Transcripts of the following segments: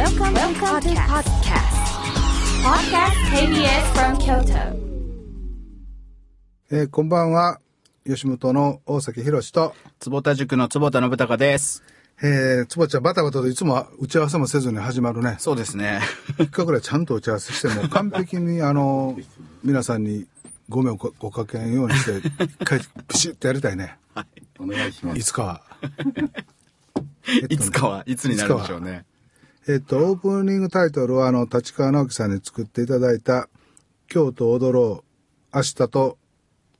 Welcome, Welcome to podcast. Podcast KBS from Kyoto. えーこんばんは吉本の大崎宏と、坪田塾の坪田信孝です。えー、つぼちゃんバタバタといつも打ち合わせもせずに始まるねそうですね。3日ぐらいちゃんと打ち合わせしても完璧に あの皆さんにご迷惑をごかけんようにして一回ピシッとやりたいねお願いします。いつかは いつかはいつになるでしょうね。えっと、オープニングタイトルは、あの、立川直樹さんに作っていただいた、京都踊ろう、明日と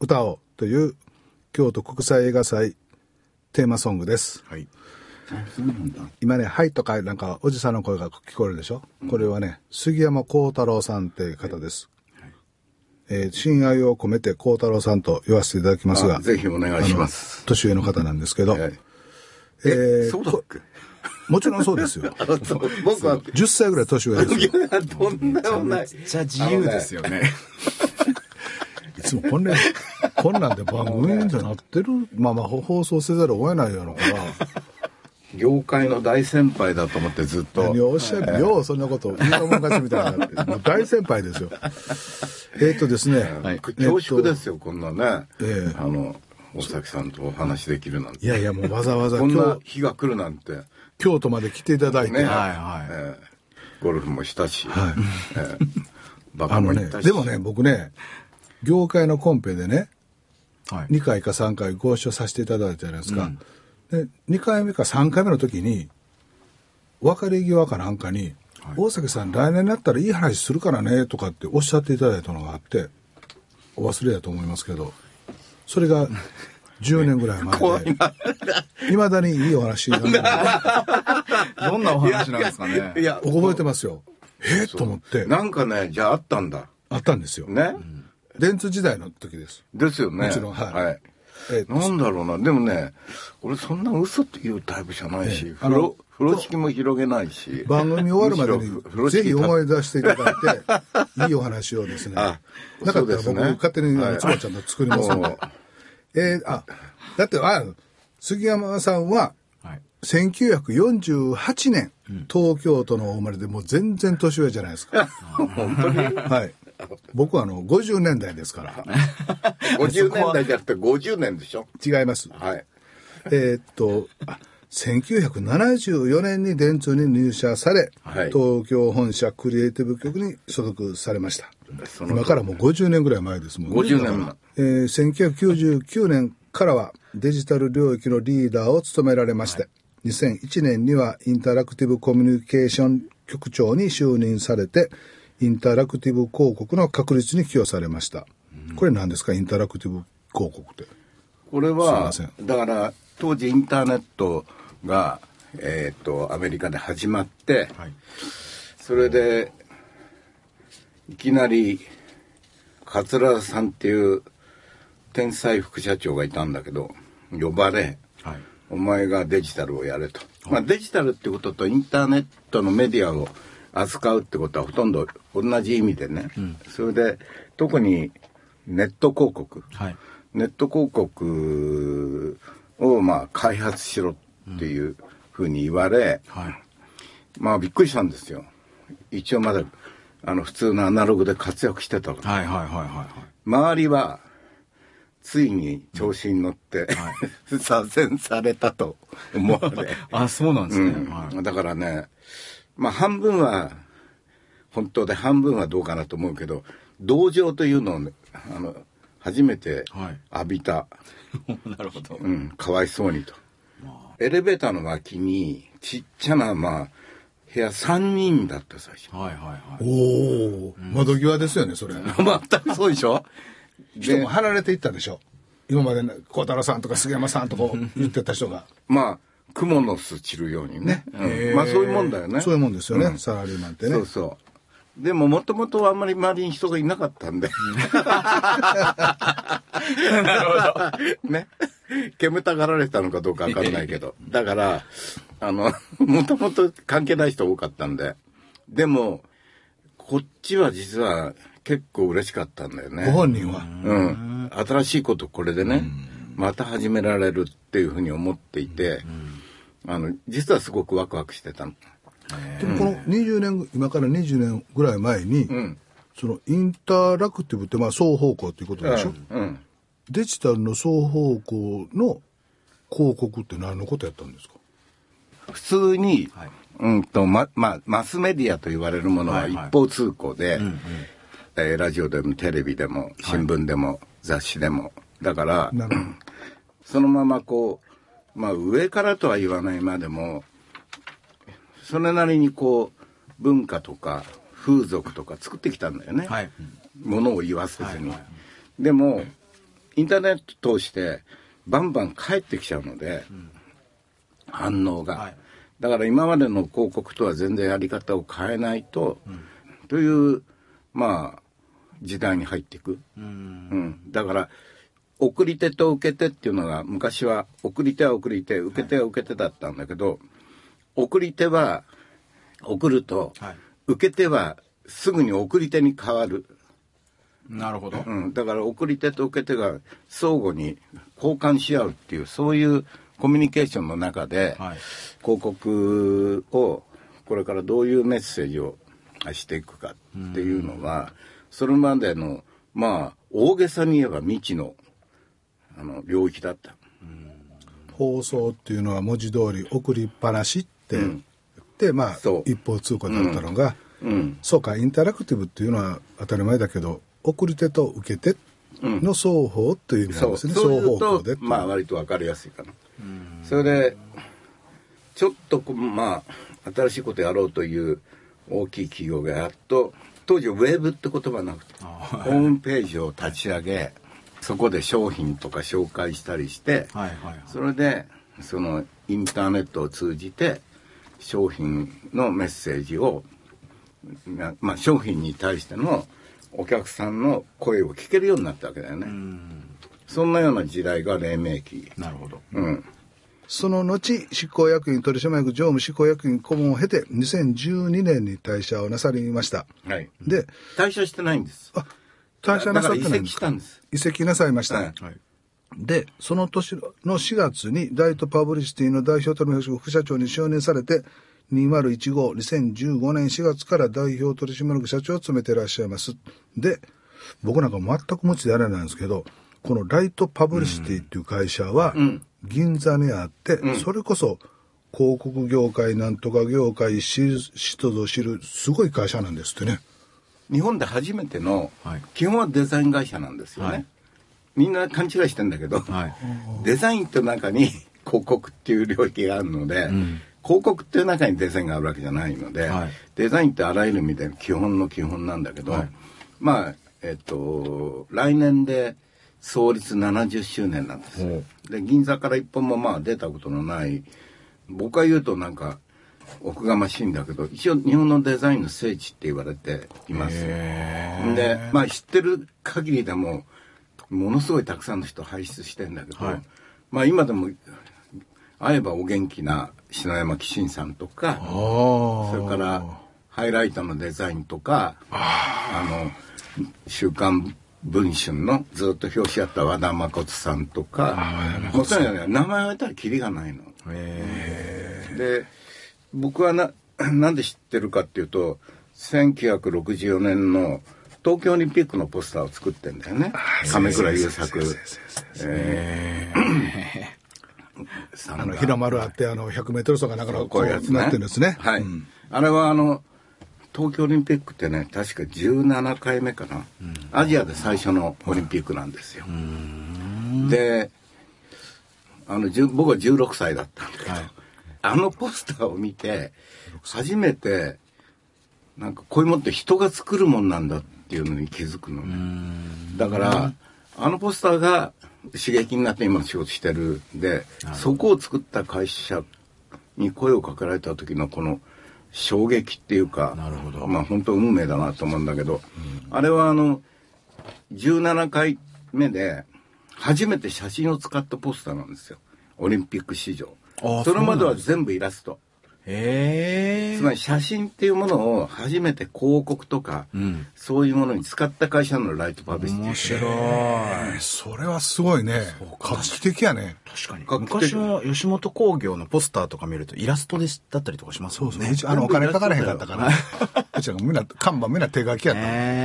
歌おうという、京都国際映画祭テーマソングです。はい。今ね、はいとか、なんか、おじさんの声が聞こえるでしょ、これはね、杉山幸太郎さんっていう方です。えー親愛を込めて幸太郎さんと言わせていただきますが、あぜひお願いします。年上の方なんですけど、はい。えーそうだっけ？もちろんそうですよ。僕は、10歳ぐらい年上ですよ。とんでもない。じゃあ自由ですよね。いつもこんな、こんなんで番組ってなってる、まあまあ放送せざるを得ないようなから、業界の大先輩だと思ってずっと。何をおっしゃる？よう、そんなこと、言うたもん勝ちみたいにな 大先輩ですよ。えーっとですね、はい恐縮ですよ、こんなね。ええあの、大崎さんとお話できるなんて。いやいや、もうわざわざこんな京日が来るなんて。京都まで来ていただいて、ね。はいはいええゴルフもしたし。はいええバカも行った、し。でもね、僕ね、業界のコンペでね、はい。2回か3回ご一緒させていただいたじゃないですか。で、2回目か3回目の時に、別れ際かなんかに、大崎さん来年になったらいい話するからね、とかっておっしゃっていただいたのがあって、お忘れだと思いますけど、それが10年ぐらい前で、いまだにいいお話なんで どんなお話なんですかね。いや、覚えてますよ。え？ー、と思って、なんかね、じゃああったんだ。あったんですよ。ね。電通時代の時です。ですよね。もちろんはいはい。えーとなんだろうな。でもね、俺そんな嘘っていうタイプじゃないし、ええあの風呂、風呂敷も広げないし。番組終わるまでに、ぜひ思い出していただいて、いいお話をですね。あなかったら僕、そうですね勝手にあのはいつばちゃんと作ります。えーあ、だって、あ、杉山さんは、はい。1948年、東京都のお生まれでもう全然年上じゃないですか。本当に？はい。僕はあの、50年代ですから。50年代じゃなくて50年でしょ？違います。はい。えーっと、あ1974年に電通に入社され、はい東京本社クリエイティブ局に所属されました。今からもう50年ぐらい前ですもんね。50年前えー1999年からはデジタル領域のリーダーを務められまして、2001年にはインタラクティブコミュニケーション局長に就任されて、インタラクティブ広告の確立に寄与されました。これ何ですか？インタラクティブ広告って。これはません、だから、当時インターネットが、えっ、と、アメリカで始まって、はい。それで、いきなり、桂田さんっていう天才副社長がいたんだけど、呼ばれ、はい。お前がデジタルをやれと。まあデジタルってこととインターネットのメディアを扱うってことはほとんど同じ意味でね。それで、特にネット広告。はい。ネット広告をまあ開発しろっていうふうに言われ、はい。まあびっくりしたんですよ。一応まだあの普通のアナログで活躍してたから。はいはいはいはい。周りはついに調子に乗って、左遷されたと思われ。あ、そうなんですね。うんはい。だからね、まあ半分は本当で半分はどうかなと思うけど、同情というのをね、あの、初めてはい浴びた。なるほど。うん、かわいそうにと。エレベーターの脇に、ちっちゃな、まあ、部屋3人だった最初。はいはいはい。おお、窓際ですよね、それ。全くそうでしょ？人も離れていったでしょ。今までね、孝太郎さんとか杉山さんとか 言ってた人が。まあ、蜘蛛の巣散るようにね。うんまあそういうもんだよね。そういうもんですよね、サラリーマンってね。そうそう。でも、もともとあんまり周りに人がいなかったんで。なるほど。ね。煙たがられたのかどうかわかんないけど。だから、あの、もともと関係ない人多かったんで。でも、こっちは実は結構嬉しかったんだよね。ご本人は。うん。新しいことこれでね、また始められるっていうふうに思っていて、あの、実はすごくワクワクしてたの。でもこの20年今から20年ぐらい前に、んそのインタラクティブってまあ双方向っていうことでしょ、うん。デジタルの双方向の広告って何のことやったんですか？普通に、はいうんと、ま、まあ、マスメディアと言われるものははいはい一方通行で、えーラジオでもテレビでも新聞でも、雑誌でも。だから、そのままこう、まあ上からとは言わないまでも、それなりにこう、文化とか風俗とか作ってきたんだよね。はい。ものを言わせずに。はいはいでも、インターネット通してバンバン返ってきちゃうので、反応が、はい。だから今までの広告とは全然やり方を変えないと、という、まあ、時代に入っていく。うん。だから、送り手と受け手っていうのが昔は送り手は送り手受け手は受け手だったんだけど、送り手は送ると、はい。受け手はすぐに送り手に変わる。なるほど。うん、だから送り手と受け手が相互に交換し合うっていうそういうコミュニケーションの中で、はい。広告をこれからどういうメッセージをしていくかっていうのはそれまでのまあ大げさに言えば未知のあの領域だった。放送っていうのは文字通り送りっぱなしって言って、まあ一方通行だったのが、うん。そうかインタラクティブっていうのは当たり前だけど送り手と受け手の双方という意味なんそうですね、そう。いう。双方向とでまあ割と分かりやすいかな。それでちょっとこうまあ新しいことやろうという大きい企業がやっと当時ウェブって言葉なくてホームページを立ち上げそこで商品とか紹介したりして、はいはいはい。それでそのインターネットを通じて商品のメッセージをなまあ商品に対してのお客さんの声を聞けるようになったわけだよね。そんなような時代が黎明期。なるほど。うん。その後執行役員取締役常務執行役員顧問を経て2012年に退社をなさりましたはい。で退社してないんです。あ退社なさってないんですか？だから移籍したんです。移籍なさいました、はいはい。で、その年の4月に大都パブリシティの代表取締役副社長に就任されて、2015、2015年4月から代表取締役社長を務めていらっしゃいます。で、僕なんか全く無知であれなんですけど、このライトパブリシティっていう会社は、銀座にあって、それこそ広告業界なんとか業界知る人ぞ知るすごい会社なんですってね。日本で初めての、はい基本はデザイン会社なんですよね。はいみんな勘違いしてんだけど、はい。デザインって中に広告っていう領域があるので、広告っていう中にデザインがあるわけじゃないので、はい。デザインってあらゆる意味で基本の基本なんだけど、はい。まあ、えっと、来年で創立70周年なんですよ。で、銀座から一本もまあ出たことのない、僕は言うとなんか、おこがましいんだけど、一応日本のデザインの聖地って言われています。で、まあ知ってる限りでも、ものすごいたくさんの人輩出してんだけど、はい。まあ今でも、会えばお元気な篠山紀信さんとか、それからハイライトのデザインとか、あの、週刊文春のずっと表紙やった和田誠さんとか、もうとにかくね名前を言われたらキリがないの。で僕はな なんで知ってるかっていうと1964年の東京オリンピックのポスターを作ってんだよね。亀倉優作。えー あの、日の丸あって、あの、100メートル走がなかなかこうやつね。なってるんですね。はい、うん。あれはあの東京オリンピックってね確か17回目かな、アジアで最初のオリンピックなんですよ、であの僕は16歳だったんだけど、はい。あのポスターを見て初めてなんかこういうもんって人が作るもんなんだっていうのに気づくのね。だからあのポスターが刺激になって今の仕事してるんでそこを作った会社に声をかけられた時のこの衝撃っていうかなるほど。まあ本当運命だなと思うんだけど、あれはあの17回目で初めて写真を使ったポスターなんですよ。オリンピック史上。それまでは全部イラストへえ。つまり写真っていうものを初めて広告とか、んそういうものに使った会社のライトパブリシティ。面白い。それはすごいね。画期的やね。確かに。昔は吉本興業のポスターとか見るとイラストでだったりとかしますそうそう。もんね。うちあの、お金かからへんかったから。うちみんな、看板みんな手書きや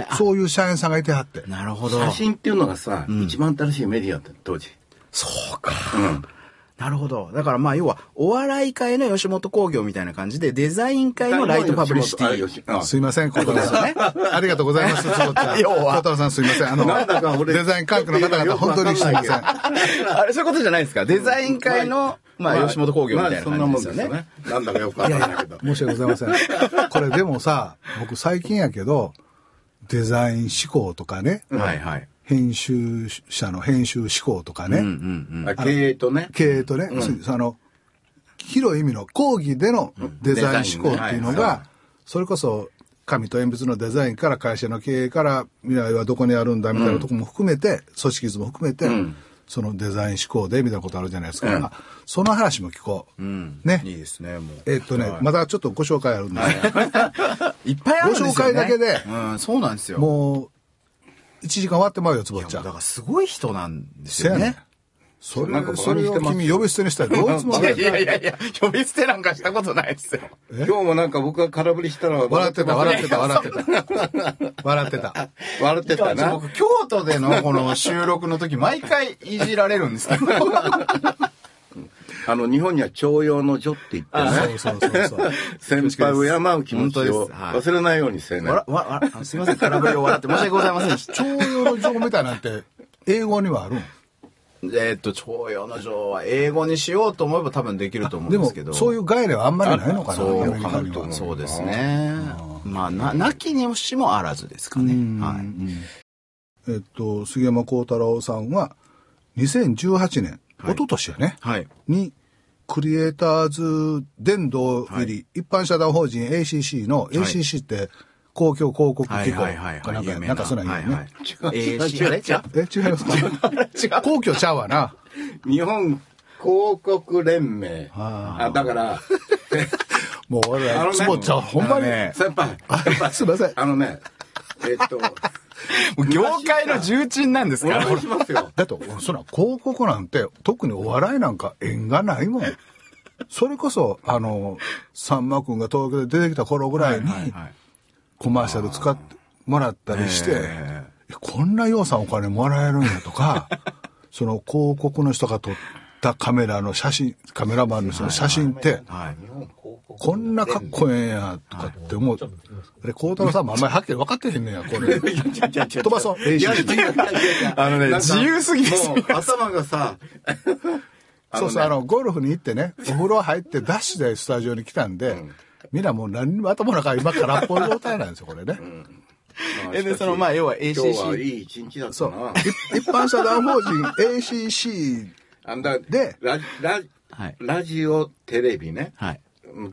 ったそういう社員さんがいてはって。なるほど。写真っていうのがさ、一番新しいメディアって当時。そうか。なるほど。だからまあ要は、お笑い界の吉本興業みたいな感じで、デザイン界のライトパブリシティ。あすいません、小太郎さん。ありがとうございます、ちゃ ん。要は小太郎さんすいません。あの、デザイン科学の方々、本当にすいません。あれ、そういうことじゃないですか？デザイン界の、まあ、吉本興業みたいなそんなもん感じですよね。なんだかよくわかんないけど。申し訳ございません。これでもさ、僕最近やけど、デザイン思考とかね、はいはい。編集者の編集思考とかね、うんうんうん。あ経営とね。経営とね、その、広い意味の講義でのデザイン思考っていうのデザインねはいが、それこそ、紙と鉛筆のデザインから会社の経営から未来はどこにあるんだみたいなとこも含めて、組織図も含めて、そのデザイン思考でみたいなことあるじゃないですか。あその話も聞こう。うん。ねいいですね、もう。えっとね、まだちょっとご紹介あるんで、いっぱいあるんですよ、ね。ご紹介だけでうん、そうなんですよ。もう、1時間終わってまうよ、つぼっちゃんだか。らすごい人なんですよね。。それなんか、それを君呼び捨てにしたらどうつもり いやいやいや、呼び捨てなんかしたことないですよ。今日もなんか僕が空振りしたら笑ってた、笑ってた、笑てってた。笑ってた。笑ってた な。僕、京都でのこの収録の時、毎回いじられるんですけど。あの、日本には徴用の女って言ってね。そうそうそうそう。先輩を敬う気持ちを忘れないようにせね。わら、わ、すいません、空振りを笑って申し訳ございません。徴用の情みたいなんて、英語にはあるん？えーっと、徴用の女は英語にしようと思えば多分できると思うんですけど。、そういう概念はあんまりないのかな、そうアメリカには。そうですね。まあ、な、なきにしもあらずですかね。はい。えっと、杉山幸太郎さんは、2018年、はい一昨年やね、はい。に、クリエイターズ殿堂入り、一般社団法人 ACC の、ACC って公共広告はい機構はいはいはい。かなんかなんかそんなん言うよね。えー、違う違う違うえ、違いますか？皇居ちゃうわな。日本広告連盟。ああ、だから、もう俺ら、あのねつぼっちゃん、ほんまに。ね先輩、先輩、すいません。あのね、えっと、業界の重鎮なんですおから。しますよ。だって、そんな広告なんて、特にお笑いなんか縁がないもん。それこそ、あの、さんまくんが東京で出てきた頃ぐらいに、コマーシャル使ってもらったりして、ええこんな予算お金もらえるんやとか、その広告の人が撮ったカメラの写真、カメラマンの人の写真って、はい。こんなかっこええんや、とかって思う。あれ、孝太郎さんもあんまりはっきり分かってへんねや、これ。飛ばそう。いや、違う ACC 違う違う違うあのね自由すぎですもう頭がさ、そうそう、あの、ゴルフに行ってね、お風呂入ってダッシュでスタジオに来たんで、みんなもう何にも頭の中今空っぽい状態なんですよ、これね。え、で、その、まあ、要は今日はい ACC。い一日だったそうな。。い一般社団法人 ACC あんだでララはい。ラジオ、テレビね。はい。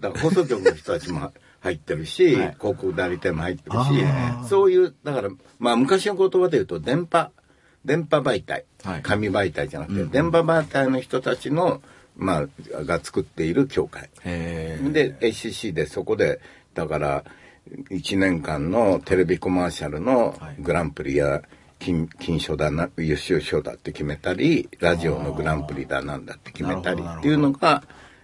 だから放送局の人たちも 入ってるし、はい。広告代理店も入ってるあし、そういう、だから、まあ昔の言葉で言うと、電波、電波媒体、はい。紙媒体じゃなくて、電波媒体の人たちの、まあ、が作っている協会。で、ACC でそこで、だから、1年間のテレビコマーシャルのグランプリや金金賞だな、優秀賞だって決めたり、ラジオのグランプリだなんだって決めたりっていうのが、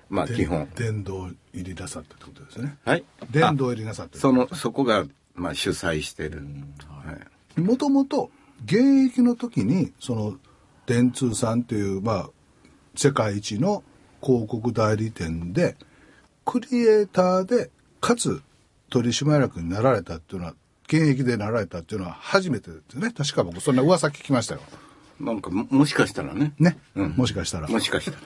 まあ基本。殿堂入りなさったってことですね。はい。殿堂入りなさってその、そこが、まあ主催してる。はい。もともと現役の時にその電通さんというまあ世界一の広告代理店でクリエイターでかつ取締役になられたっていうのは現役でなられたっていうのは初めてですね確か僕そんな噂聞きましたよなんかも、もしかしたらね。ね、うんもしかしたらもしかしたら。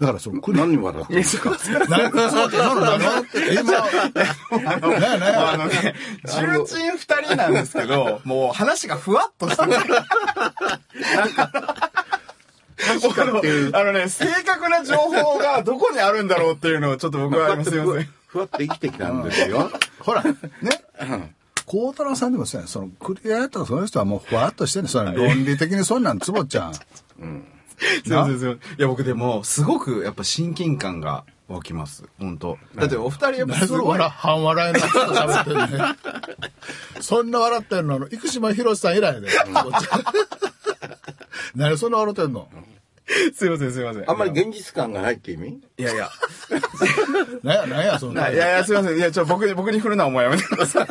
だからそのクリ何笑ってるんですかなそうなのなの今なななあのね、重鎮二人なんですけど、もう話がふわっとしてる。確かっていう。あのね、正確な情報がどこにあるんだろうっていう。のをちょっと僕はすいません。ふわっと生きてきたんですよ。ほら、ね。孝太郎さんでもそうやんそのクリエイターとかその人はもうふわっとしてんねんその論理的にそんなんつぼちゃん。すいませんすいません。いや僕でも、すごくやっぱ親近感が湧きます。本当だってお二人やっぱすごい笑、半笑いの人と喋ってんね。そんな笑ってんの、生島博さん以来で。何そんな笑ってんの？すいませんすいません。あんまり現実感がないって意味？いやいや。何や、何や、そんな。いやいや、すいません。いや、ちょ、僕に、僕に振るのはもうやめてください。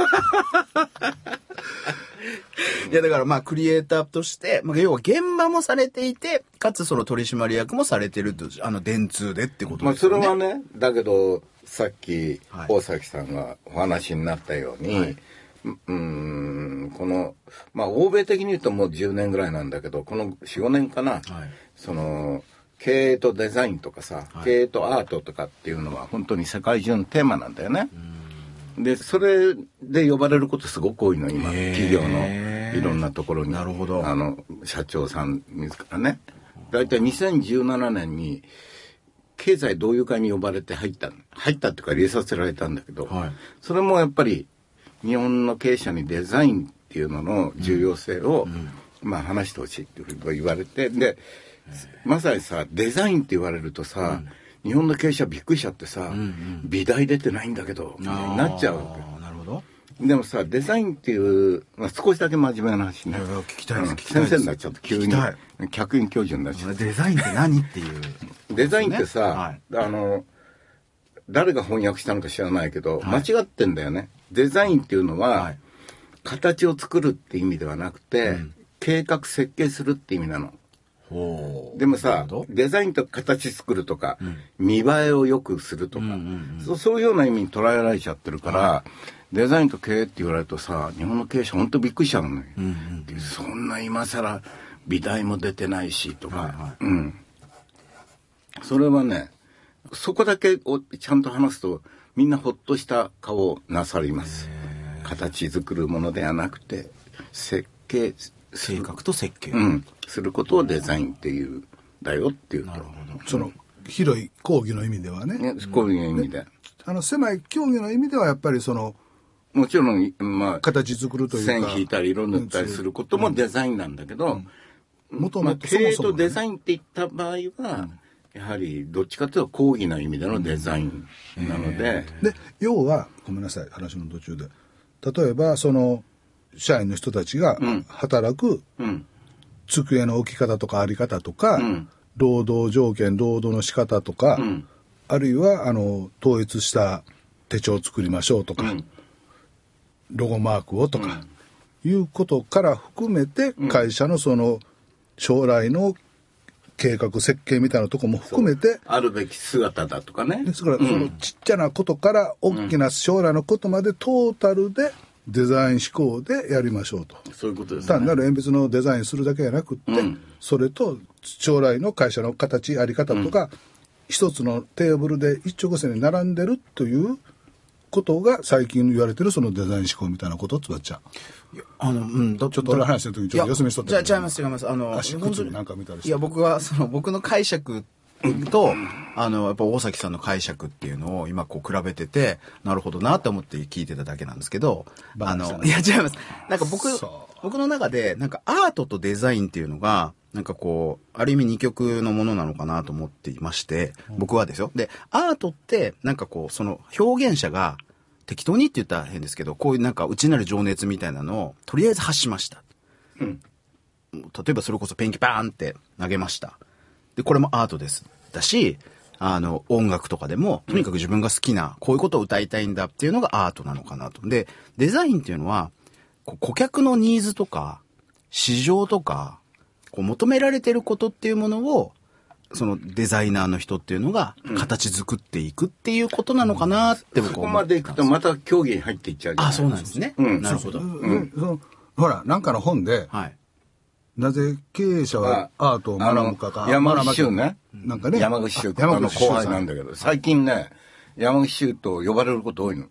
いや、だからまあ、クリエイターとして、まあ、要は現場もされていて、かつその取締役もされてると、あの、電通でってことまあですよね。それはね、だけど、さっきはい、大崎さんがお話になったように、はい。うーん、この、まあ欧米的に言うともう10年ぐらいなんだけど、この4、5年かな、はい。その、経営とデザインとかさ、はい。経営とアートとかっていうのは本当に世界中のテーマなんだよね。で、それで呼ばれることすごく多いの、今。企業のいろんなところに。なるほどあの、社長さん自らね。だいたい2017年に、経済同友会に呼ばれて入った。入ったっていうか入れさせられたんだけど、はいそれもやっぱり日本の経営者にデザインっていうのの重要性を、まあ話してほしいっていうふうに言われて、で、まさにさ、デザインって言われるとさ、日本の経営者びっくりしちゃってさ、美大出てないんだけど、なっちゃうわけ。なるほど。でもさ、デザインっていう、まあ、少しだけ真面目な話ね。聞きたいです先生になっちゃった、急に。客員教授になっちゃっデザインって何っていう。た。デザインってさ、はいあの、誰が翻訳したのか知らないけど、はい間違ってんだよね。デザインっていうのは、はい形を作るって意味ではなくて、計画設計するって意味なの。ほうでもさデザインと形作るとか、見栄えを良くするとか、うんうんうん。そうそういうような意味に捉えられちゃってるから、デザインと経営って言われるとさ、日本の経営者本当びっくりしちゃうのね。そんな今更美大も出てないしとか、はいはい。うん。それはね、そこだけをちゃんと話すと、みんなほっとした顔をなさります。形作るものではなくて、設計す計画と設計。うん、することをデザインっていうんだよっていうと。その、広い講義の意味ではね。ね、こういう意味で。あの、狭い競技の意味ではやっぱりその、もちろん、まあ、形作るというか。線引いたり色塗ったりすることもデザインなんだけど、まあ、もともと経営とデザインって言った場合は、やはりどっちかというと講義の意味でのデザインなので、で、要は、ごめんなさい、話の途中で。例えば、その、社員の人たちが働くうん、机の置き方とかあり方とか、ん。労働条件、労働の仕方とか、ん。あるいは、あの、統一した手帳を作りましょうとか、ん。ロゴマークをとか、いうことから含めて、会社のその、将来の計画設計みたいなとこも含めて、あるべき姿だとかね。ですから、そのちっちゃなことから大きな将来のことまでトータルでデザイン思考でやりましょうと。そういうことです単ね。なる鉛筆のデザインするだけじゃなくって、うんそれと将来の会社の形、あり方とか、一つのテーブルで一直線に並んでるということが最近言われてるそのデザイン思考みたいなことをつばっちゃん。あの、うん、ちょっと俺話してる時にちょっと休みしとったじゃあ、違います、違います。あの、足靴なんか見たりしていや、僕は、その、僕の解釈と、あの、やっぱ大崎さんの解釈っていうのを今こう比べてて、なるほどなって思って聞いてただけなんですけど、あの、いや、違います。なんか僕そ、僕の中で、なんかアートとデザインっていうのが、なんかこう、ある意味二極のものなのかなと思っていまして、僕はですよ。で、アートって、なんかこう、その表現者が、適当にって言ったら変ですけど、こういうなんか内なる情熱みたいなのを、とりあえず発しました。例えばそれこそペンキバーンって投げました。で、これもアートです。だし、あの、音楽とかでも、とにかく自分が好きな、こういうことを歌いたいんだっていうのがアートなのかなと。で、デザインっていうのは、こう顧客のニーズとか、市場とか、こう求められてることっていうものを、そのデザイナーの人っていうのが形作っていくっていうことなのかなって僕そは思ってこまで行くとまた競技に入っていっちゃうあ、そうなんですね。うんなるほど。でそのほら、なんかの本で、はい。なぜ経営者はアートを学ぶかか。山口周ね。なんかね。山口周あってあの後輩さなんだけど、最近ね、山口周と呼ばれること多いの。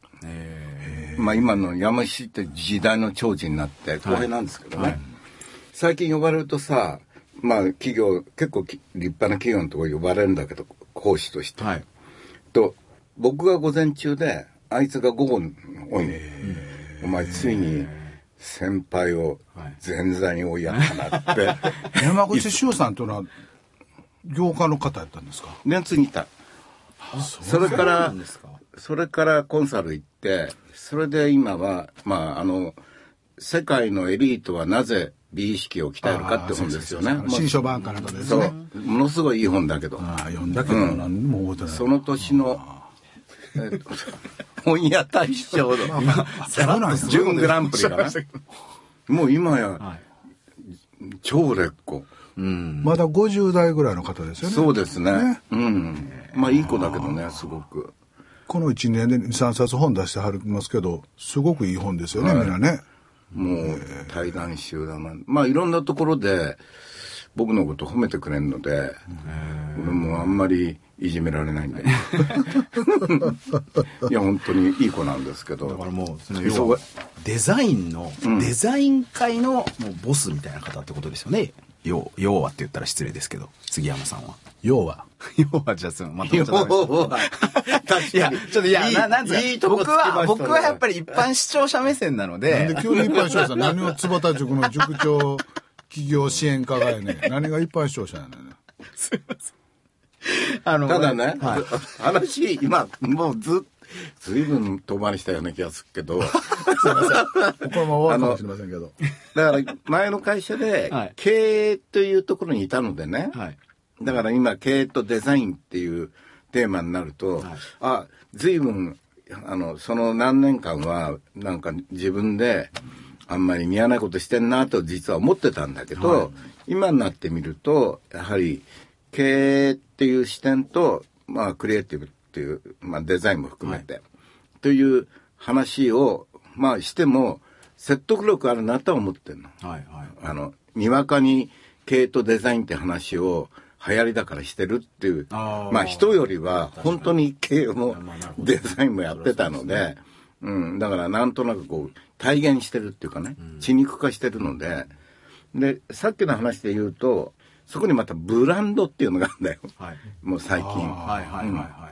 まあ今の山口って時代の長寿になって後輩なんですけどね。最近呼ばれるとさ、まあ企業、結構き立派な企業のところ呼ばれるんだけど、講師として。はい。と、僕が午前中で、あいつが午後に多いの。お前ついに先輩を前座に追いやったなって。山口周さんというのは、業界の方やったんですか？電通にいた。それからそれからコンサル行ってそれで今はまああの世界のエリートはなぜ美意識を鍛えるかって本ですよね。新書版かなんかですそねう。ものすごいいい本だけど。ああ読んだけど何も覚えてない、その年のえっと 本屋大賞のそうなんですね。準グランプリかな。もう今や超売れっ子うん。まだ50代ぐらいの方ですよね。そうですね。ね。うん。まあいい子だけどねすごく。この1年で23冊本出してはりますけどすごくいい本ですよね、みんなね。もう対談集だなまあいろんなところで僕のこと褒めてくれるので俺もあんまりいじめられないんで。いや本当にいい子なんですけど。だからもう、その忙要はデザインの、デザイン界のもうボスみたいな方ってことですよね。要要はって言ったら失礼ですけど、杉山さんは。要は。要はじゃあすまとめちゃダメです。いや、ちょっといや、いいななんつうのいいとこ僕は、僕はやっぱり一般視聴者目線なのなんでで、急に一般視聴者何を坪田塾の塾長企業支援課がやねん。何が一般視聴者やねん あのただね、はい。話今もうずずいぶん遠回りしたような気がするけど。これも終わるかもしれません。けどだから前の会社ではい。経営というところにいたのでね、はい。だから今経営とデザインっていうテーマになると、はい。あ随分あのその何年間はなんか自分であんまり似合わないことしてんなと実は思ってたんだけど、今になってみるとやはり経営っていう視点と、まあ、クリエイティブっていう、まあ、デザインも含めて、という話を、まあ、しても説得力あるなとは思ってるの。はいはい。あの、にわかに経営とデザインって話を流行りだからしてるっていう、あー。まあ人よりは本当に経営もデザインもやってたので、うん、だからなんとなくこう体現してるっていうかね、血肉化してるので、で、さっきの話で言うと、そこにまたブランドっていうのがあるんだよ。はい。もう最近。はいはいはいは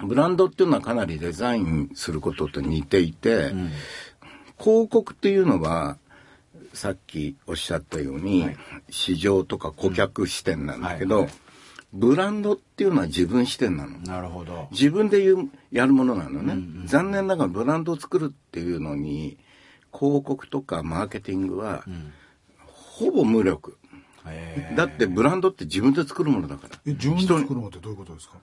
い。ブランドっていうのはかなりデザインすることと似ていて、広告っていうのはさっきおっしゃったように、はい市場とか顧客視点なんだけど、はいはいブランドっていうのは自分視点なの。なるほど。自分で言うやるものなのね、残念ながらブランドを作るっていうのに広告とかマーケティングは、ほぼ無力へだってブランドって自分で作るものだから。え自分で作るのってどういうことですか？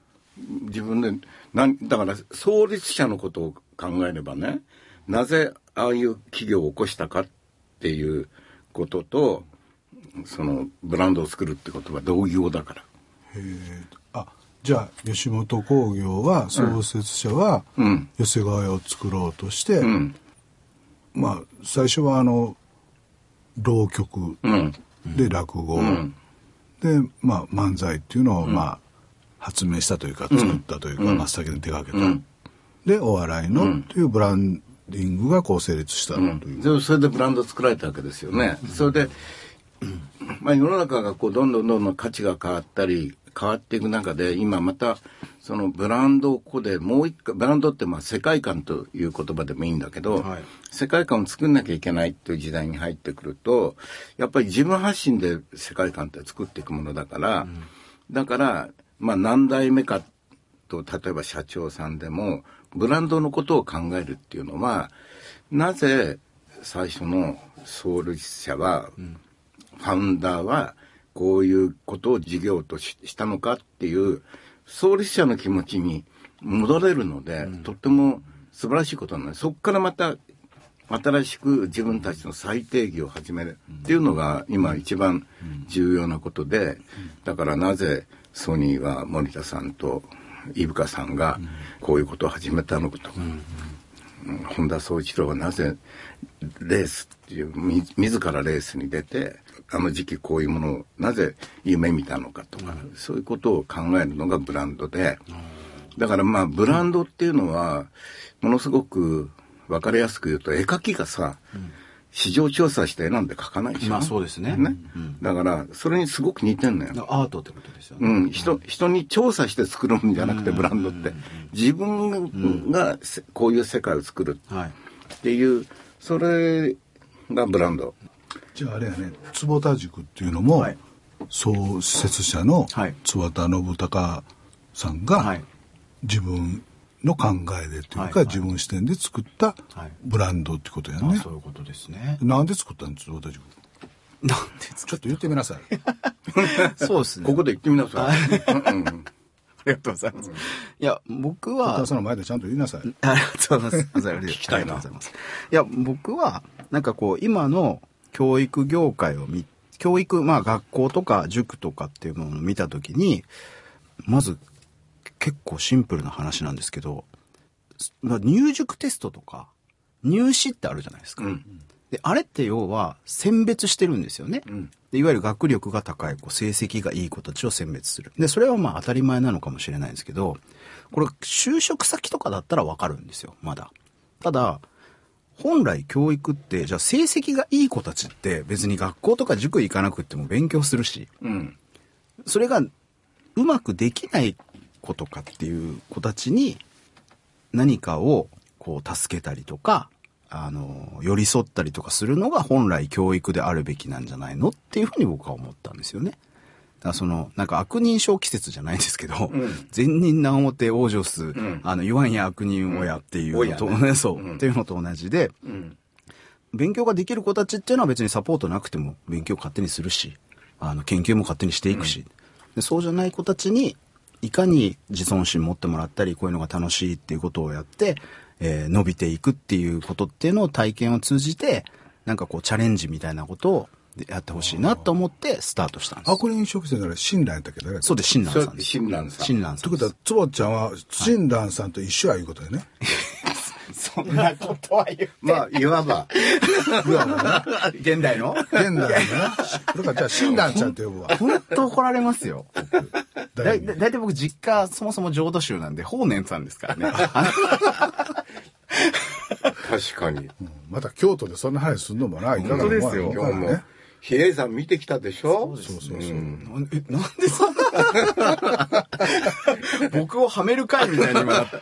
自分でなんだから創立者のことを考えればねなぜああいう企業を起こしたかっていうこととそのブランドを作るってことは同業だから。あじゃあ吉本興業は創設者はうん。寄せ替えを作ろうとして、うん。まあ最初はあの浪曲。うんで落語、ん。で、まあ、漫才っていうのを、まあ発明したというか作ったというか、真っ先に手掛けた、うん。でお笑いのというブランディングがこう成立したという、でそれでブランド作られたわけですよね。それで、まあ世の中がこうどんどんどんどん価値が変わったり変わっていく中で今またそのブランドをここでもう一回ブランドってまあ世界観という言葉でもいいんだけど、はい。世界観を作んなきゃいけないっていう時代に入ってくるとやっぱり自分発信で世界観って作っていくものだから、だからまあ何代目かと例えば社長さんでもブランドのことを考えるっていうのはなぜ最初の創立者は、ファウンダーはこういうことを事業とししたのかっていう創立者の気持ちに戻れるので、とっても素晴らしいことなのでそこからまた新しく自分たちの再定義を始めるっていうのが今一番重要なことで、だからなぜソニーは森田さんと伊深さんがこういうことを始めたのかと。か、うん。本田宗一郎はなぜレースっていうみ自らレースに出てあの時期こういうものをなぜ夢見たのかとか、そういうことを考えるのがブランドで、だからまあブランドっていうのはものすごく分かりやすく言うと絵描きがさ、市場調査して絵なんて描かないでしょ、まあそうですね。ね。だからそれにすごく似てんのよ。アートってことですよね。うん、人人に調査して作るもんじゃなくてブランドって。自分がせこういう世界を作るはい。っていうそれがブランドじゃああれやね坪田塾っていうのも、はい創設者のはい坪田信孝さんが、はい。自分の考えでっていうか、はいはい自分視点で作ったはいブランドってことやね。まあそういうことですね。なんで作ったんですか、私。なんでちょっと言ってみなさい。そうですね。ここで言ってみなさい。うんうんありがとうございます。いや、僕は、お父さんの前でちゃんと言いなさい。ありがとうございます。聞きたいなありがとうございます。いや、僕は、なんかこう、今の教育業界を見、教育、まあ学校とか塾とかっていうものを見たときに、まず、結構シンプルな話なんですけど、まあ入塾テストとか、入試ってあるじゃないですか。うんで、あれって要は選別してるんですよね。んでいわゆる学力が高い子、成績がいい子たちを選別する。で、それはまあ当たり前なのかもしれないんですけど、これ就職先とかだったらわかるんですよ、まだ。ただ、本来教育って、じゃあ成績がいい子たちって別に学校とか塾行かなくっても勉強するし、うんそれがうまくできない子とかっていう子たちに何かをこう助けたりとか、あの、寄り添ったりとかするのが本来教育であるべきなんじゃないのっていうふうに僕は思ったんですよね。だからその、なんか悪人称季節じゃないんですけど、善人な表往生す、あの、言わんや悪人親っていうのと、うん。親そう、っていうのと同じで、うん勉強ができる子たちっていうのは別にサポートなくても勉強勝手にするし、あの、研究も勝手にしていくし、でそうじゃない子たちに、いかに自尊心持ってもらったり、こういうのが楽しいっていうことをやって、えー伸びていくっていうことっていうのを体験を通じて、なんかこうチャレンジみたいなことをやってほしいなと思ってスタートしたんです。悪人食生なら親鸞やったっけ？どね。そうです、親鸞さんです。親鸞さん親鸞さん。ということは、つぼちゃんは親鸞さんと一緒やいうことやね。そんなことは言う。まあ、いわば、現代の？現代のね。だからじゃあ親鸞ちゃんって呼ぶわ。本当怒られますよ。だいだいたい僕実家そもそも浄土宗なんで法然さんですからね。確かに。また京都でそんな話すんのもな、いかがですよ今日もね。、比叡山見てきたでしょ？そうそうそう。なんえなんでそんな？僕をはめる会みたいに今なった。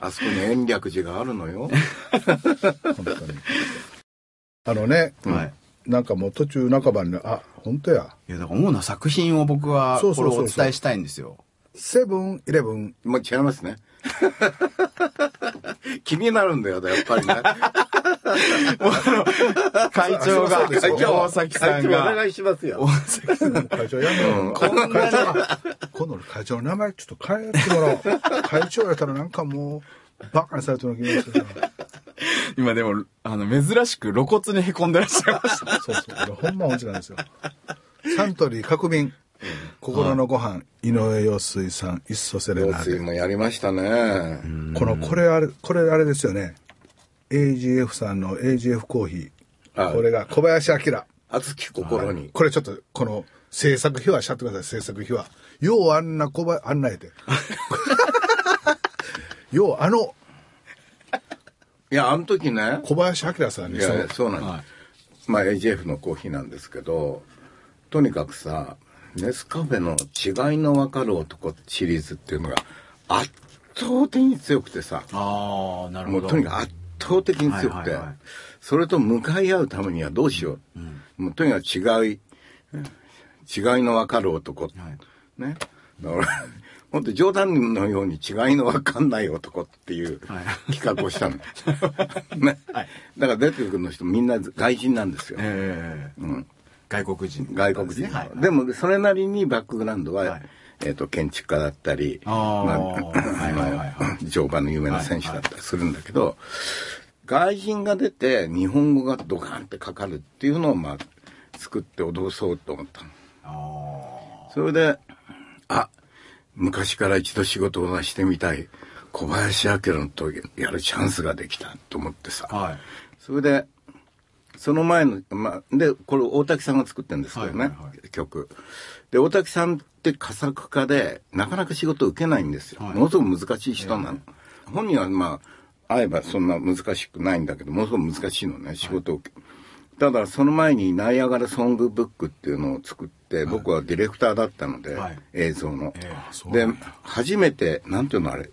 あそこに延暦寺があるのよ。本当に。あのね、はい。なんかもう途中半ばに、あ、本当や。いや、だから主な作品を僕はこれをお伝えしたいんですよ。セブンイレブン。もう違いますね。気になるんだよ、やっぱりね。会長が、そうですよ大崎さん会長おが、願いしますよ大。崎さん会長やめろ。こんなに会長、今度の会長の名前ちょっと変えてもらおう。会長やったらなんかもう、バカにされてる気がするな。今でも、あの、珍しく露骨に凹んでらっしゃいました。そうそう。俺ほんま音痴なんですよ。サントリー革命。心のご飯、井上陽水さん、一層セレ用ナーデ。水もやりましたね。この、これあれ、これあれですよね。AGF さんの AGF コーヒー。はいこれが小林明。熱き心に。これちょっと、この制作費はしちゃってください、制作費は。ようあんな小林、あんなやて。ようあのいや、あの時ね。小林明さんにそうなんです。はいまあ AGF のコーヒーなんですけど、とにかくさ、ネスカフェの違いのわかる男シリーズっていうのが圧倒的に強くてさ、ああ、なるほど。もうとにかく圧倒的に強くて、はいはいはいそれと向かい合うためにはどうしよう。もうとにかく違い、違いのわかる男。はいね。だから、本当冗談のように違いのわかんない男っていうはい企画をしたの。ね。だから出てくるの人みんな外人なんですよ。ええうん、外国人、外国人、はい。でもそれなりにバックグラウンドは、はいえっ、と建築家だったり乗馬の有名な選手だったりするんだけど、外人が出て日本語がドカンってかかるっていうのをまあ作って脅そうと思ったそれで、あ、昔から一度仕事をしてみたい小林明のとやるチャンスができたと思ってさ。あ。はい。それで、その前の、まあ、で、これ大滝さんが作ってるんですけどね、はいはいは曲。で、大滝さんって佳作家で、なかなか仕事を受けないんですよ。はいものすごく難しい人なの。本人はまあ、会えばそんな難しくないんだけど、ものすごく難しいのね、仕事を受け。ただ、その前にナイアガラソングブックっていうのを作って、僕はディレクターだったので、はい映像の。えで、初めて、なんていうのあれ、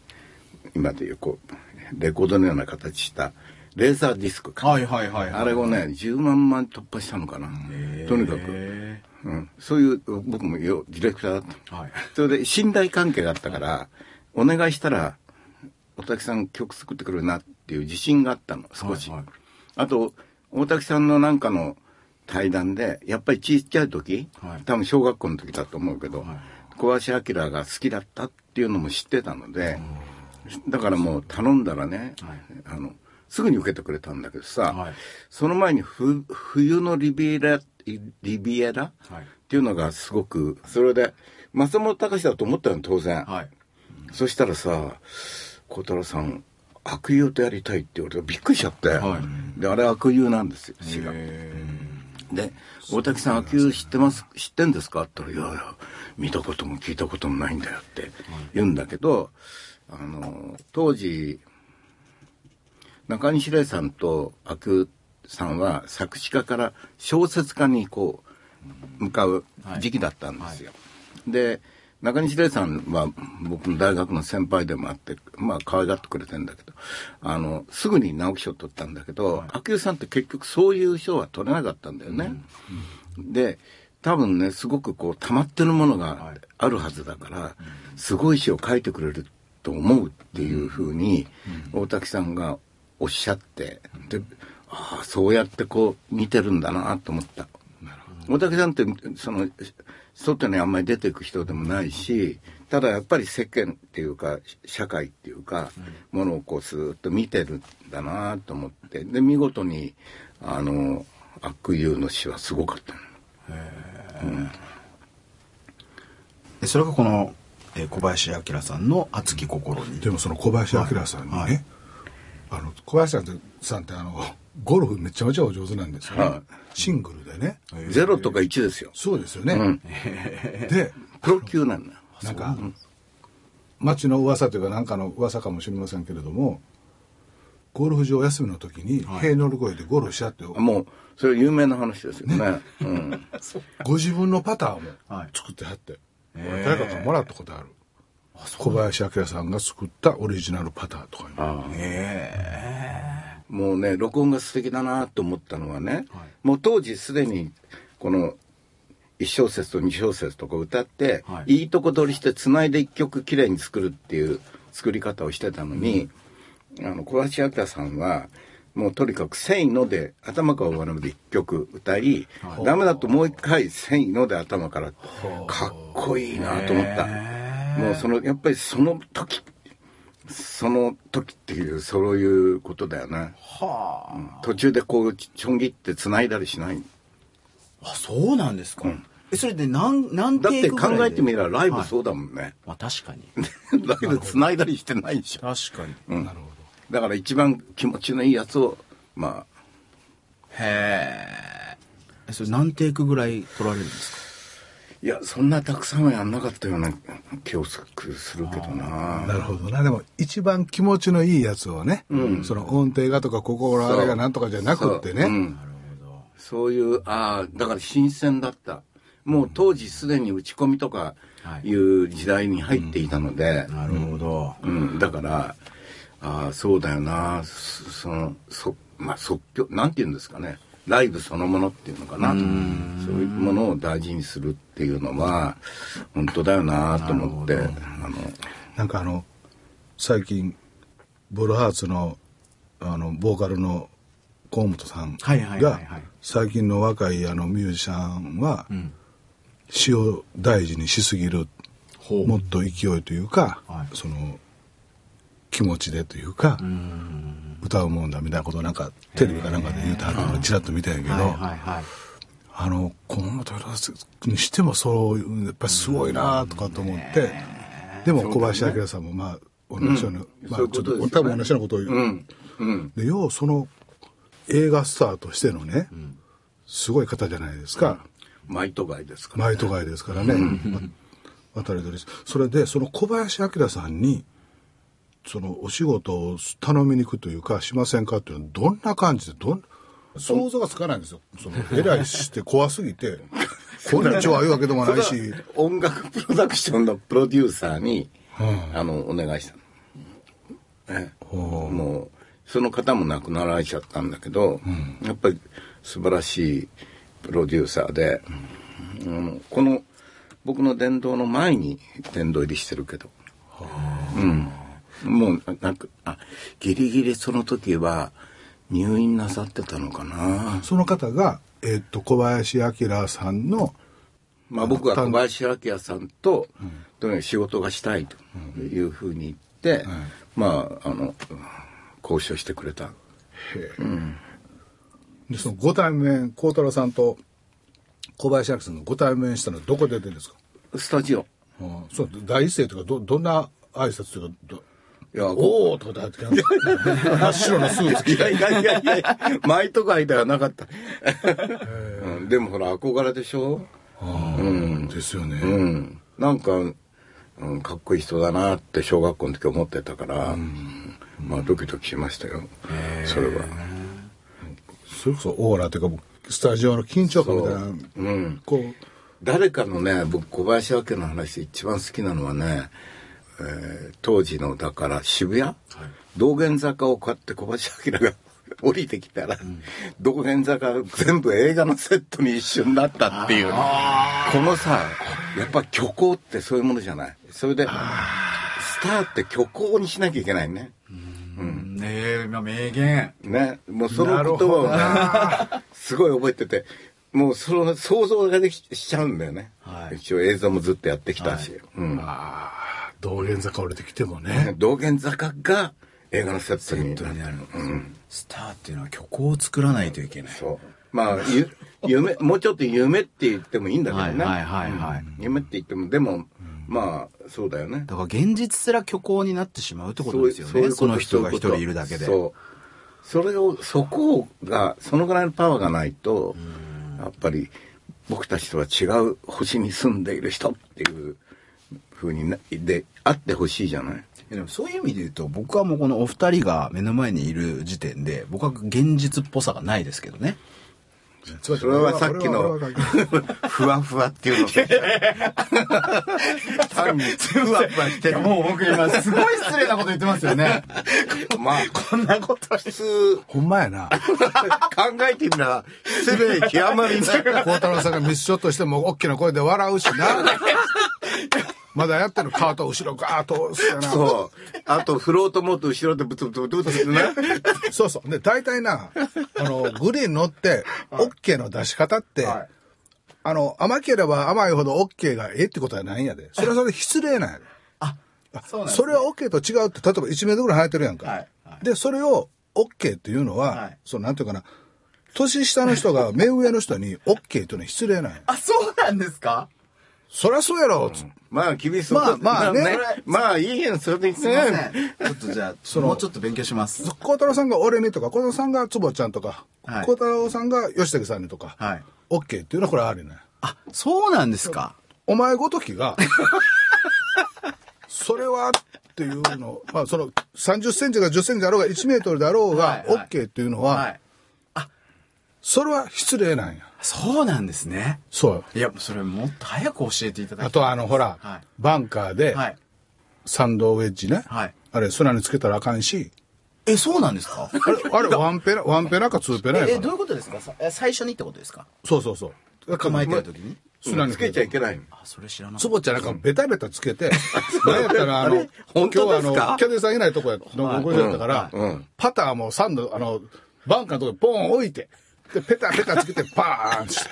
今でいうこう、レコードのような形した、レーザーディスクか。はいはいはいはいあれをね、10万枚突破したのかな。とにかく、えうん。そういう、僕もよディレクターだった。はい。それで信頼関係があったから、お願いしたら、大滝さん曲作ってくれるなっていう自信があったの、少し。はいはいあと、大滝さんのなんかの対談で、やっぱりちっちゃい時、はい多分小学校の時だと思うけど、はい小橋明が好きだったっていうのも知ってたので、だからもう頼んだらね、あの、すぐに受けてくれたんだけどさ、はい。その前にふ冬のリビエラ、リビエラ、はい。っていうのがすごく、それで、松本隆だと思ったの、当然。はい。そしたらさ、孝太郎さん、悪友とやりたいって言われてびっくりしちゃって、はい。で、あれ悪友なんですよ、詩が。で、大滝さん悪友知ってます、知ってんですか？って言ったら、いやいや、見たことも聞いたこともないんだよって言うんだけど、あの、当時、中西礼さんと悪友さんは作詞家から小説家にこう、向かう時期だったんですよ。で、中西礼さんは僕の大学の先輩でもあって、まあ可愛がってくれてんだけど、あの、すぐに直木賞取ったんだけど、悪友さんって結局そういう賞は取れなかったんだよね。で、多分ね、すごくこう溜まってるものがあるはずだから、すごい詩を書いてくれると思うっていうふうに、大滝さんがおっしゃって、で、ああ、そうやってこう見てるんだなと思った。大竹さんって、その、外にあんまり出ていく人でもないし、ただやっぱり世間っていうか、社会っていうか、ものをこうスーッと見てるんだなと思って、で、見事に、あの、悪友の詩はすごかったの。でそれがこの、えー小林明さんの熱き心に。でもその小林明さんにね、はいあの小林さんってあのゴルフめちゃめちゃお上手なんですよね、はい。シングルでね、ゼロとか1ですよ。そうですよね、うん。でプロ級なんだ。よ。なんか町の噂というかなんかの噂かもしれませんけれどもゴルフ場休みの時に塀乗り越えてゴルフしちゃって、もう、それ有名な話ですよね。うん。ご自分のパターもはい。作ってはって、へー。誰かからもらったことある小林明さんが作ったオリジナルパターとかにああ。え。もうね、録音が素敵だなと思ったのはね、もう当時すでに、この、1小節と2小節とか歌って、はい。い、いとこ取りして繋いで1曲きれいに作るっていう作り方をしてたのに、あの、小林明さんは、もうとにかく、せいので、頭から終わるまで1曲歌い、ダメだともう一回、せいので頭から、かっこいいなと思った。もうその、やっぱりその時、その時っていう、そういうことだよね。は途中でこう、ちょん切って繋いだりしない。あ。あ、そうなんですか。え、それで何、何だって考えてみればライブはいそうだもんね。まあ確かに。ライブ繋いだりしてないでしょ。確かに。うん。だから一番気持ちのいいやつを、まへえ。え、それ何テイクぐらい取られるんですか？あ、いや、そんなたくさんはやんなかったような気をするけどな。なるほどな。でも一番気持ちのいいやつをね、その音程がとか心あれがなんとかじゃなくってね、そう。うん。そういう、ああ、だから新鮮だった。もう当時すでに打ち込みとかい。う時代に入っていたので、なるほど。うん、だから、ああ、そうだよな、そその、そ、まあ、即興、なんて言うんですかね。ライブそのものっていうのかな。そういうものを大事にするっていうのは、本当だよなと思って、あの、なんかあの最近ボルハーツのあのボーカルの河本さんはいはいはいがはい。最近の若いあのミュージシャンは詩を大事にしすぎるほう。もっと勢いというか、はい。その気持ちでというか歌うもんだみたいなことをなんかテレビかなんかで言うてはのをちらっと見たんやけど。あの河本にしてもそういうやっぱりすごいなとかと思って、でも小林明さんもまあ同じような、まあちょっと多分同じようなことを言う、うん、うん。で要はその映画スターとしてのね、すごい方じゃないですか、マイトガイですから。マイトガイですからね、わ渡り鳥それでその小林明さんにそのお仕事を頼みに行くというかしませんかっていうのはどんな感じでどん想像がつかないんですよ。その偉いして怖すぎて「こんにちは」言うわけでもないし。音楽プロダクションのプロデューサーに、あの、お願いしたの。えもう、その方も亡くなられちゃったんだけど、やっぱり素晴らしいプロデューサーで、うん。この僕の殿堂の前に殿堂入りしてるけど、うん。もう、なんか、あ、ギリギリその時は入院なさってたのかな。その方が、えっと、小林明さんの、まあ僕は小林明さんと、とにかく仕事がしたいというふうに言って、まあ、あの、交渉してくれた。でそのご対面、孝太郎さんと小林明さんがご対面したのはどこで出てるんですか？スタジオ。うんそう第一声とかどどんな挨拶とかどいや、おおとかって真っ白なスーツ着て。いやいやいやいや、前とか間はなかった。うんでもほら、憧れでしょ？うん。ですよね、うん。なんか、うん、かっこいい人だなって小学校の時思ってたから、まあドキドキしましたよ。それは。それこそオーラというかスタジオの緊張感みたいなう。ん。こう。誰かのね、僕小林明の話で一番好きなのはね、えー当時の、だから渋谷、道玄坂をこうやって小林明が 降りてきたら、道玄坂全部映画のセットに一瞬なったっていう。このさ、やっぱ虚構ってそういうものじゃない？それで、スターって虚構にしなきゃいけないね。ねえ、まあ名言。ね。もうその言葉をね、すごい覚えてて、もうその想像ができしちゃうんだよね。はい一応映像もずっとやってきたし。うん。道玄坂降りてきてもね 道玄坂が映画のセットににあるスターっていうのは虚構を作らないといけない。そう。まあ、ゆ 夢、もうちょっと夢って言ってもいいんだけどね。はいはいはい夢って言っても、でも、まあ、そうだよね。だから現実すら虚構になってしまうってことですよね。そういうその人が一人いるだけで。そう。それを、そこが、そのぐらいのパワーがないと、やっぱり、僕たちとは違う星に住んでいる人っていう風にな、で、あってほしいじゃないでもそういう意味で言うと、僕はもうこのお二人が目の前にいる時点で、僕は現実っぽさがないですけどね。そそれはさっきの、ふわふわっていうの。単に、ふわふわしてる。もう僕今すごい失礼なこと言ってますよね。まあ、こんなこと普通、ほんまやな考えてみたら、失礼極まりない。孝太郎さんがミスショットしても大きな声で笑うしなまだやってるカート後ろガーッと押すやなそう。あと、振ろうと思うと後ろでブツブツブツブツね。そうそう。で、大体な、あの、グリーン乗って、オッケーの出し方って、はいあの、甘ければ甘いほどオッケーがええってことはないんやで。それはそれで失礼なんやで。あ、そうなんですそれはオッケーと違うって、例えば1メートルぐらい生えてるやんか。はいはいで、それをオッケーっていうのは、はいそう、なんていうかな、年下の人が目上の人にオッケーっていうのは失礼なんや。あ、そうなんですか？そりゃそうやろ、つってまあ、君そまあまあねまあ、いいやん、それでいいす。ね。ちょっとじゃあ、もうちょっと勉強します。孝太郎さんが俺にとか、孝太郎さんが坪ちゃんとか、はい孝太郎さんが吉武さんにとか、はい。オッケーっていうのはこれあるね。あ、そうなんですか？お前ごときが、それはっていうの、まあその30センチが10センチだろうが1メートルだろうが、はいはい OK っていうのは、はい。それは失礼なんや。そうなんですね。そう。よ。いや、それもっと早く教えていただきたい。あとあの、ほら、はい。バンカーで、はい。サンドウェッジね。はい。あれ、砂につけたらあかんし、え、そうなんですか？あれ、あれワンペナ、ワンペナかツーペナやえ、えから。どういうことですか？最初にってことですか？そうそうそう。構えてる時に？砂につけちゃいけない。あ、それ知らなかっつぼちゃんなんかベタベタつけて、なんやったらあの、本当ですか今日はあの、キャディーさんいないとこや、のこやったから、うん。うん。パターもサンド、あの、バンカーのとこにポン置いて、で、ペタペタつけてパーンして。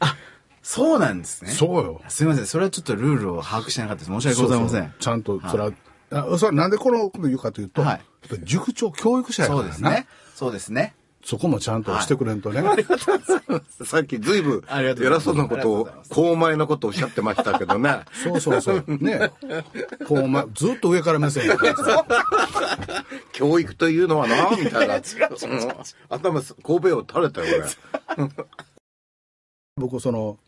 た。そうなんですね。そうよ。すみません。それはちょっとルールを把握してなかったです。申し訳ございません。そうそうちゃんと、それは、あそれはなんでこのこと言うかというと、はい塾長教育者やかそらな。うですね。そうですね。そこもちゃんとしてくれんとね。さっきずいぶん偉そうなことを、高前なことをおっしゃってましたけどね。そうそうそう。ね。こう、ま、ずっと上から目線。教育というのはな、みたいな。うん頭、神戸を垂れたよ、俺。僕その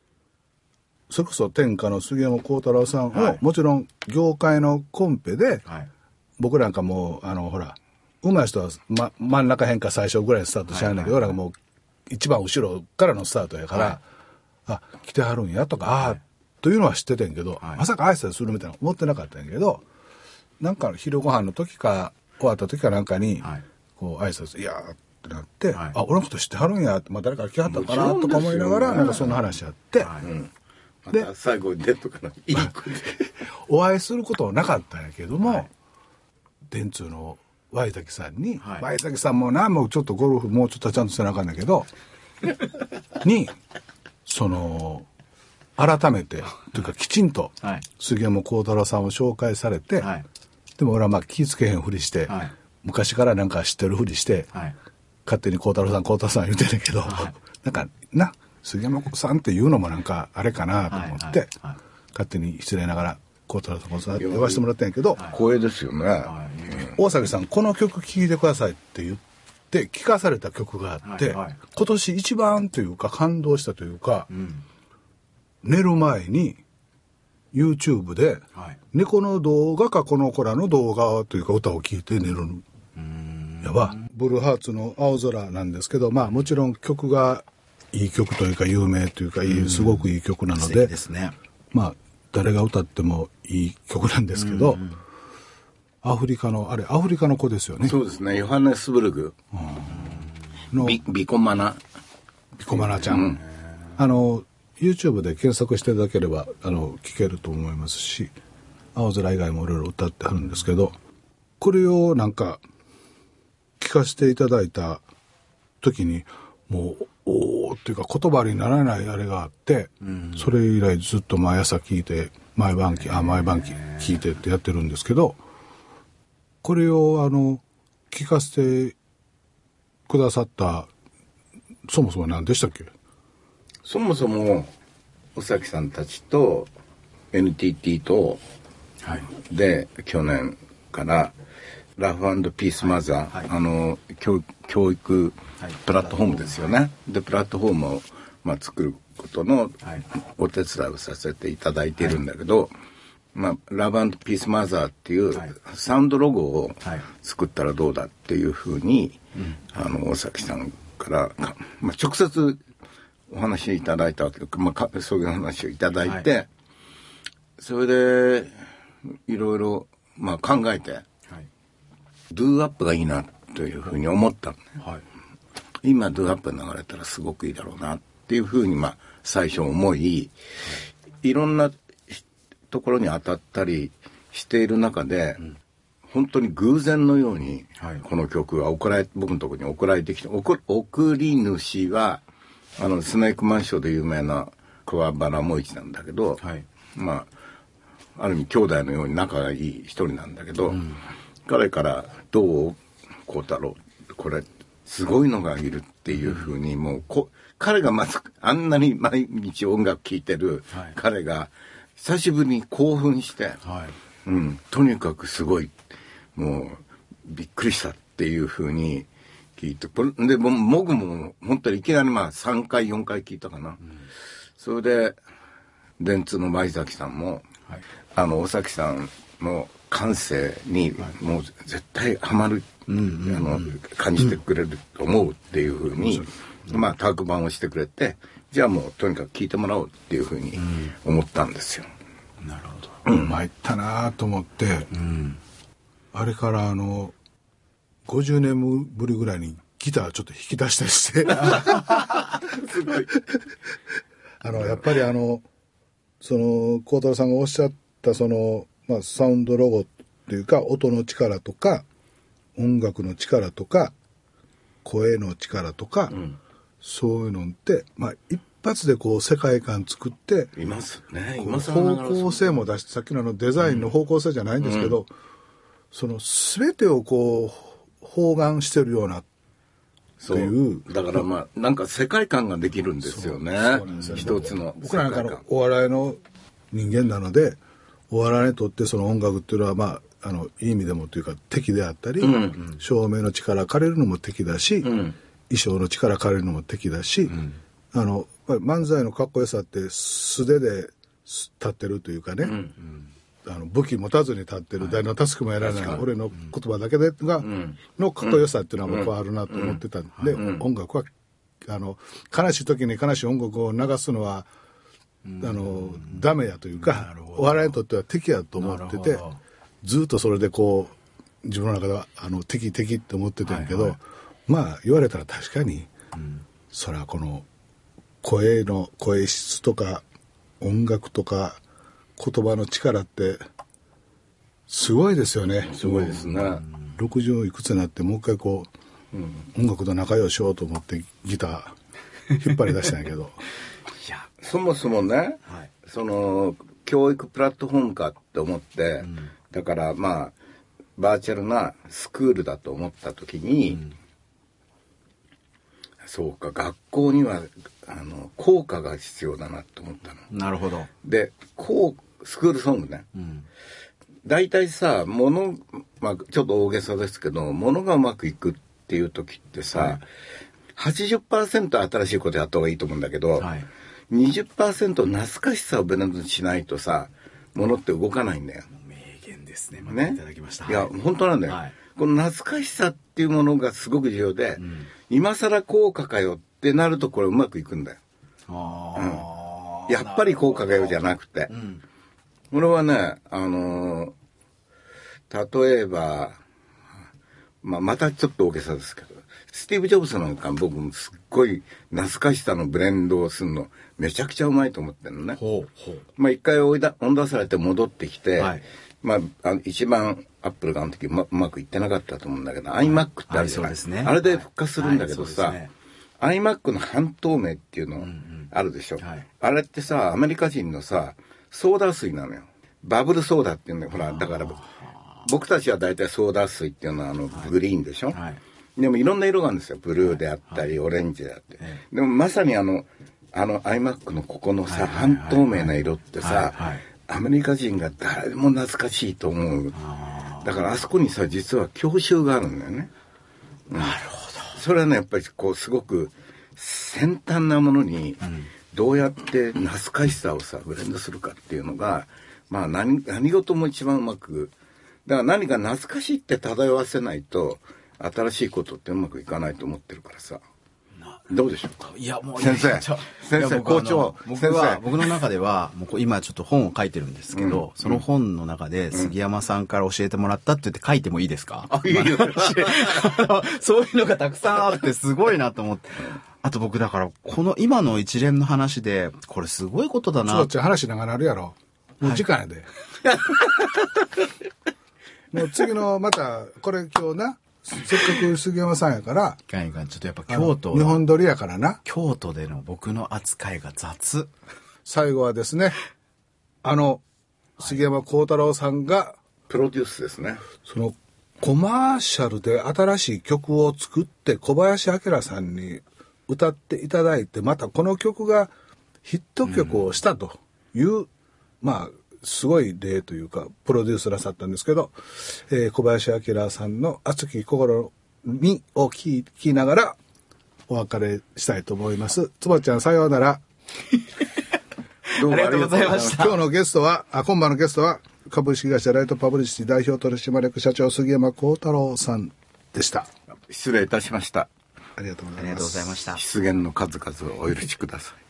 それこそ天下の杉山幸太郎さんを、はいもちろん業界のコンペではい。僕なんかもうあのほら上手い人は、ま、真ん中辺か最初ぐらいにスタートしないんだけど、俺なんかもう一番後ろからのスタートやから、はい。あ来てはるんやとか、ああというのは知っててんけど、はい。まさか挨拶するみたいな思ってなかったんやけどなんか昼ご飯の時か終わった時かなんかに、はい。こう挨拶「いやー」ってなって「はい。あ俺のこと知ってはるんや」って、まあ、誰か来はったのかなとか思いながらなんかそんな話やって、はい。でまた最後に出とかのいい。お会いすることはなかったんやけども、電通のワイタキさんに、はい。ワイタキさんもなもうちょっとゴルフもうちょっとちゃんとせなあかんだけど にその改めてというかきちんとはい。杉山幸太郎さんを紹介されて、はい。でも俺はまあ気ぃつけへんふりして、はい。昔からなんか知ってるふりして、はい。勝手に幸太郎さん幸太郎さん言うてんけど、なんかな杉山さんっていうのもなんかあれかなと思って、勝手に失礼ながら幸太郎さん幸太郎さ呼ばせてもらったんやけど、光栄ですよね。大崎さんこの曲聴いてくださいって言って聞かされた曲があって、はいはい。今年一番というか感動したというか、寝る前に YouTube で、はい。猫の動画かこの子らの動画というか歌を聴いて寝る。のやば。ブルーハーツの「青空」なんですけどまあもちろん曲がいい曲というか有名というかいいすごくいい曲なの素で敵ですね。まあ誰が歌ってもいい曲なんですけど、アフリカのあれアフリカの子ですよねそうですね。ヨハネスブルグ。のビビコマナ。ピコマナちゃん、あの YouTube で検索していただければあの聞けると思いますし青空以外もいろいろ歌ってあるんですけどこれをなんか聞かせていただいた時にもうおーっていうか言葉にならないあれがあって、それ以来ずっと毎朝聞いて毎晩きあ毎晩き聞いてってやってるんですけどこれをあの聞かせてくださったそもそも何でしたっけ？そもそも、尾崎さんたちと NTT と、はい。で、去年から、ラフピースマザー、はい。あの教、教育はいプラットフォームですよね。で、プラットフォームを、まあ、作ることのはい。お手伝いをさせていただいているんだけど、まあ、ラブピースマザーっていうはい。サウンドロゴをはい。作ったらどうだっていうふうに、あの、大崎さんからか、まあ、直接お話いただいたわけで、まあか、そういう話をいただいて、はそれで、いろいろ、まあ、考えて、はい。ドゥーアップがいいなというふうに思った。のね。はい今ドアップが流れたらすごくいいだろうなっていうふうに、まあ、最初思い、いろんなところに当たったりしている中で、本当に偶然のようにはい、この曲が送られ、僕のところに送られてきて、送送り主は、あの、スネークマンションで有名な桑原萌一なんだけど、はい。まあ、ある意味兄弟のように仲がいい一人なんだけど、彼から「どう孝太郎これすごいのがいる」っていうふうにもうこ彼がまずあんなに毎日音楽聴いてるはい。彼が久しぶりに興奮して、はい。うん、とにかくすごいもうびっくりしたっていうふうに聞いてこれでも僕も本当にいきなりまあ3回4回聞いたかな、それで電通の前崎さんも、はい。あの尾崎さんの感性にもう絶対ハマる、あの感じてくれると思うっていうふうに、まあ特番をしてくれてじゃあもうとにかく聞いてもらおうっていうふうに思ったんですよ。なるほど。参ったなと思って、あれからあの50年ぶりぐらいにギターちょっと弾き出したりして。あのやっぱりあのその孝太郎さんがおっしゃったその、まあ、サウンドロゴっていうか音の力とか音楽の力とか声の力とか、そういうのって、まあ、一発でこう世界観作っていますね。方向性も出してさっきのあのデザインの方向性じゃないんですけど、その全てをこう包含してるようなそうっていう。だからまあなんか世界観ができるんですよね一つの僕らなんかのお笑いの人間なのでお笑いにとってその音楽っていうのはまああのいい意味でもというか敵であったり、照明の力借りるのも敵だし、衣装の力借りるのも敵だし、あのまあ漫才のかっこよさって素手で立ってるというかね、あの武器持たずに立ってる、誰の助けもやらない俺の言葉だけでが、のかっこよさっていうのは僕はあるなと思ってたんで、音楽はあの悲しい時に悲しい音楽を流すのは、あのダメやというかお笑いにとっては敵やと思っててずっとそれでこう自分の中ではあの敵敵って思ってたんやけど、まあ言われたら確かに、それはこの声の声質とか音楽とか言葉の力ってすごいですよね。すごいですね。60いくつになってもう一回こう、音楽と仲良しようと思ってギター引っ張り出したんやけど そもそもね、はいその教育プラットフォームかって思って、だからまあバーチャルなスクールだと思った時に、そうか学校にはあの効果が必要だなと思ったの。なるほど。でこうスクールソングねうん。大体さ物、まあ、ちょっと大げさですけど物がうまくいくっていう時ってさ、80%新しいことやった方がいいと思うんだけど、はい。20%懐かしさをブレンドしないとさ物って動かないんだよ。名言ですね。またねいただきました。いやはい。本当なんだよ、はい。この懐かしさっていうものがすごく重要で、今更効果かよってなるとこれうまくいくんだよ。ああ、やっぱり効果かよじゃなくて、うん。これはねあのー例えば、まあ、またちょっと大げさですけどスティーブ・ジョブズなんか僕もすっごい懐かしさのブレンドをするのめちゃくちゃうまいと思ってるのね。ほうほう。まあ一回追いだ追い出されて戻ってきて、はい。まああの一番アップルがあの時うまうまくいってなかったと思うんだけど、iMac ってあるじゃない、ですね。あれで復活するんだけどさ、はいはいね。iMac の半透明っていうのあるでしょ、はい。あれってさアメリカ人のさソーダ水なのよ。バブルソーダっていうのよ。ほらだから僕たちは大体ソーダ水っていうのはあのグリーンでしょ、はい。でもいろんな色があるんですよ。ブルーであったり、オレンジであって。え。でもまさにあの、あの iMac のここのさ、半透明な色ってはいさはい、アメリカ人が誰も懐かしいと思う。だからあそこにさ、実は郷愁があるんだよね。なるほど。それはね、やっぱりこう、すごく先端なものに、どうやって懐かしさをさ、ブレンドするかっていうのが、まあ何、何事も一番うまく、だから何か懐かしいって漂わせないと、新しいことってうまくいかないと思ってるからさ。どうでしょうか？いや、もう、先生。先生校長。僕先は、生。僕の中では、もう今ちょっと本を書いてるんですけど、その本の中で杉山さんから教えてもらったって言って書いてもいいですか？あ、いいよ。あのそういうのがたくさんあってすごいなと思って。あと僕だから、この今の一連の話で、これすごいことだな。ちょっ。と話長なるやろ。もう時間やで、もう次のまたこれ今日なせっかく杉山さんやからいかんいかんちょっとやっぱ京都日本撮りやからな京都での僕の扱いが雑。最後はですねあの杉山幸太郎さんがプロデュースですね。そのコマーシャルで新しい曲を作って小林明さんに歌っていただいてまたこの曲がヒット曲をしたという、まあすごい例というかプロデュースなさったんですけど、えー小林明さんの熱き心にを聞きながらお別れしたいと思います。つばちゃんさようなら。どうもありがとうございました今日のゲストは、あ、今晩のゲストは、株式会社ライトパブリシティ代表取締役社長杉山幸太郎さんでした。失礼いたしました。ありがとうござありがとうごいます。ざいました。失言の数々をお許しください。